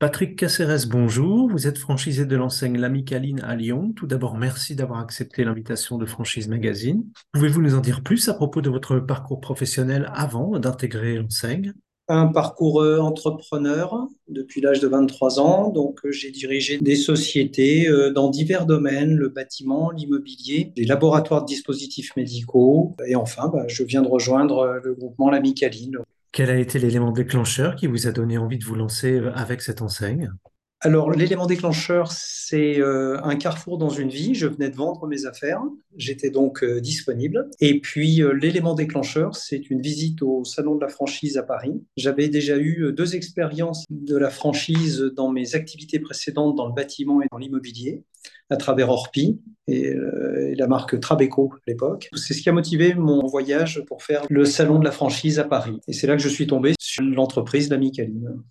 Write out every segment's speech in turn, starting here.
Patrick Caceres, bonjour. Vous êtes franchisé de l'enseigne L'Amicaline à Lyon. Tout d'abord, merci d'avoir accepté l'invitation de Franchise Magazine. Pouvez-vous nous en dire plus à propos de votre parcours professionnel avant d'intégrer l'enseigne? Un parcours euh, entrepreneur depuis l'âge de 23 ans. Donc, euh, j'ai dirigé des sociétés euh, dans divers domaines, le bâtiment, l'immobilier, des laboratoires de dispositifs médicaux. Et enfin, bah, je viens de rejoindre le groupement L'Amicaline. Quel a été l'élément déclencheur qui vous a donné envie de vous lancer avec cette enseigne? Alors, l'élément déclencheur, c'est euh, un carrefour dans une vie. Je venais de vendre mes affaires, j'étais donc euh, disponible. Et puis, euh, l'élément déclencheur, c'est une visite au Salon de la franchise à Paris. J'avais déjà eu deux expériences de la franchise dans mes activités précédentes dans le bâtiment et dans l'immobilier, à travers Orpi et, et la marque Trabeco à l'époque. C'est ce qui a motivé mon voyage pour faire le Salon de la franchise à Paris. Et c'est là que je suis tombé sur l'entreprise L'Amicaline.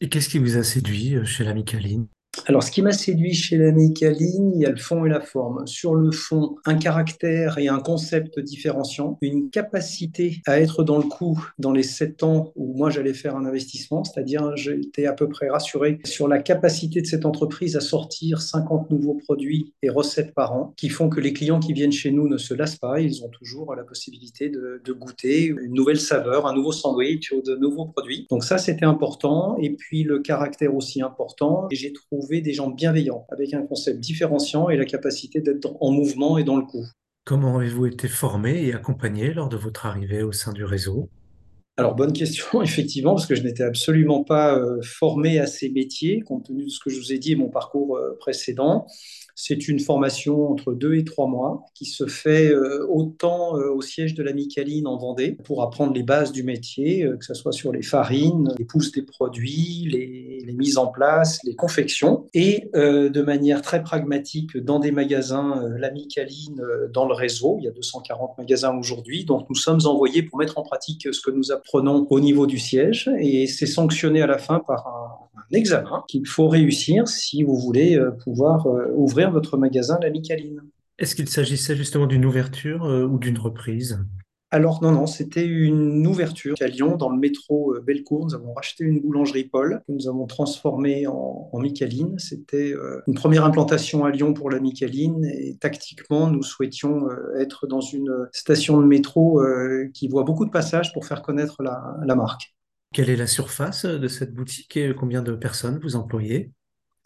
Et qu'est-ce qui vous a séduit euh, chez l'Amicaline alors, ce qui m'a séduit chez l'Amicaline, il y a le fond et la forme. Sur le fond, un caractère et un concept différenciant, une capacité à être dans le coup dans les sept ans où moi j'allais faire un investissement, c'est-à-dire j'étais à peu près rassuré sur la capacité de cette entreprise à sortir 50 nouveaux produits et recettes par an, qui font que les clients qui viennent chez nous ne se lassent pas, ils ont toujours la possibilité de, de goûter une nouvelle saveur, un nouveau sandwich ou de nouveaux produits. Donc ça, c'était important. Et puis le caractère aussi important. Et j'ai trouvé des gens bienveillants, avec un concept différenciant et la capacité d'être en mouvement et dans le coup. Comment avez-vous été formé et accompagné lors de votre arrivée au sein du réseau? Alors, bonne question, effectivement, parce que je n'étais absolument pas euh, formé à ces métiers, compte tenu de ce que je vous ai dit et mon parcours euh, précédent. C'est une formation entre deux et trois mois qui se fait euh, autant euh, au siège de la Micaline en Vendée pour apprendre les bases du métier, euh, que ce soit sur les farines, les pousses des produits, les, mises en place, les confections, et de manière très pragmatique dans des magasins la Micaline dans le réseau. Il y a 240 magasins aujourd'hui, donc nous sommes envoyés pour mettre en pratique ce que nous apprenons au niveau du siège, et c'est sanctionné à la fin par un examen qu'il faut réussir si vous voulez pouvoir ouvrir votre magasin La Micaline. Est-ce qu'il s'agissait justement d'une ouverture euh, ou d'une reprise? Alors non, non, c'était une ouverture à Lyon, dans le métro euh, Bellecour. Nous avons racheté une boulangerie Paul que nous avons transformée en, Micaline. C'était euh, une première implantation à Lyon pour la Micaline et tactiquement, nous souhaitions être dans une station de métro qui voit beaucoup de passages pour faire connaître la, la marque. Quelle est la surface de cette boutique et combien de personnes vous employez?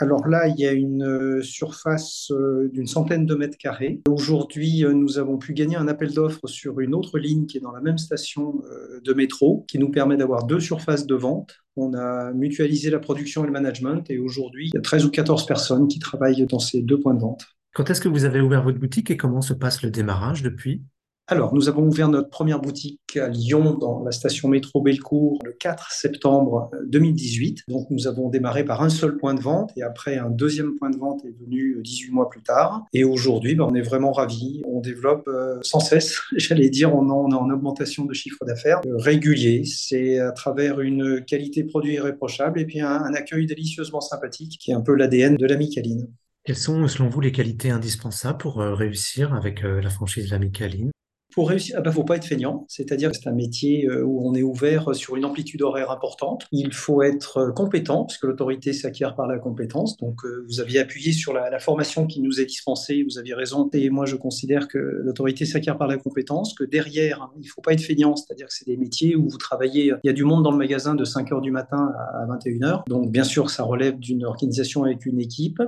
Alors là, il y a une euh, surface euh, d'une centaine de mètres carrés. Aujourd'hui, euh, nous avons pu gagner un appel d'offres sur une autre ligne qui est dans la même station de métro, qui nous permet d'avoir deux surfaces de vente. On a mutualisé la production et le management et aujourd'hui, il y a 13 ou 14 personnes qui travaillent dans ces deux points de vente. Quand est-ce que vous avez ouvert votre boutique et comment se passe le démarrage depuis? Alors, nous avons ouvert notre première boutique à Lyon, dans la station métro Bellecour, le 4 septembre 2018. Donc, nous avons démarré par un seul point de vente et après, un deuxième point de vente est venu 18 mois plus tard. Et aujourd'hui, ben, on est vraiment ravis. On développe euh, sans cesse, j'allais dire, on, est en augmentation de chiffre d'affaires euh, régulier. C'est à travers une qualité produit irréprochable et puis un, accueil délicieusement sympathique qui est un peu l'ADN de l'amicaline. Quelles sont, selon vous, les qualités indispensables pour euh, réussir avec la franchise de l'amicaline pour réussir, il ah ne bah, faut pas être feignant, c'est-à-dire que c'est un métier euh, où on est ouvert sur une amplitude horaire importante. Il faut être euh, compétent, puisque l'autorité s'acquiert par la compétence. Donc, euh, vous aviez appuyé sur la, formation qui nous est dispensée, vous aviez raison. Et moi, je considère que l'autorité s'acquiert par la compétence, que derrière, il ne faut pas être feignant, c'est-à-dire que c'est des métiers où vous travaillez, il y a du monde dans le magasin de 5 heures du matin à 21 heures. Donc, bien sûr, ça relève d'une organisation avec une équipe,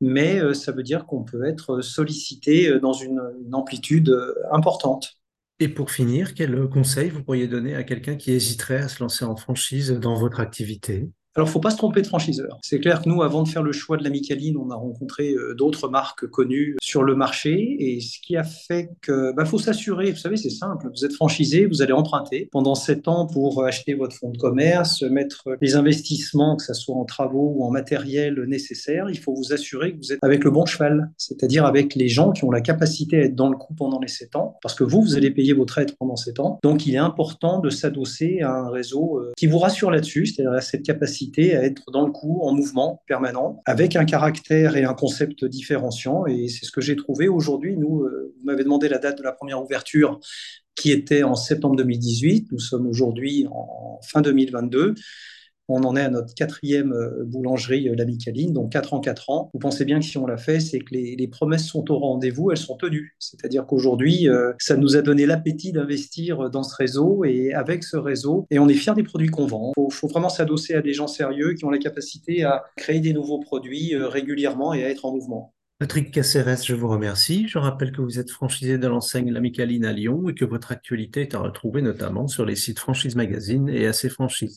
mais ça veut dire qu'on peut être sollicité dans une amplitude importante. Et pour finir, quel conseil vous pourriez donner à quelqu'un qui hésiterait à se lancer en franchise dans votre activité? Alors, faut pas se tromper de franchiseur. C'est clair que nous, avant de faire le choix de la Micaline, on a rencontré euh, d'autres marques connues sur le marché. Et ce qui a fait que, bah, faut s'assurer. Vous savez, c'est simple. Vous êtes franchisé, vous allez emprunter pendant sept ans pour acheter votre fonds de commerce, mettre les investissements, que ce soit en travaux ou en matériel nécessaire. Il faut vous assurer que vous êtes avec le bon cheval, c'est-à-dire avec les gens qui ont la capacité à être dans le coup pendant les sept ans, parce que vous, vous allez payer votre aide pendant sept ans. Donc, il est important de s'adosser à un réseau euh, qui vous rassure là-dessus, c'est-à-dire à cette capacité à être dans le coup, en mouvement permanent, avec un caractère et un concept différenciant. Et c'est ce que j'ai trouvé aujourd'hui. Nous, euh, vous m'avez demandé la date de la première ouverture qui était en septembre 2018. Nous sommes aujourd'hui en fin 2022. On en est à notre quatrième euh, boulangerie, euh, l'Amicaline, donc 4 ans, 4 ans. Vous pensez bien que si on l'a fait, c'est que les, promesses sont au rendez-vous, elles sont tenues. C'est-à-dire qu'aujourd'hui, euh, ça nous a donné l'appétit d'investir dans ce réseau et avec ce réseau, et on est fiers des produits qu'on vend. Il faut, faut, vraiment s'adosser à des gens sérieux qui ont la capacité à créer des nouveaux produits régulièrement et à être en mouvement. Patrick Caceres, je vous remercie. Je rappelle que vous êtes franchisé de l'enseigne L'Amicaline à Lyon et que votre actualité est à retrouver notamment sur les sites Franchise Magazine et AC Franchise.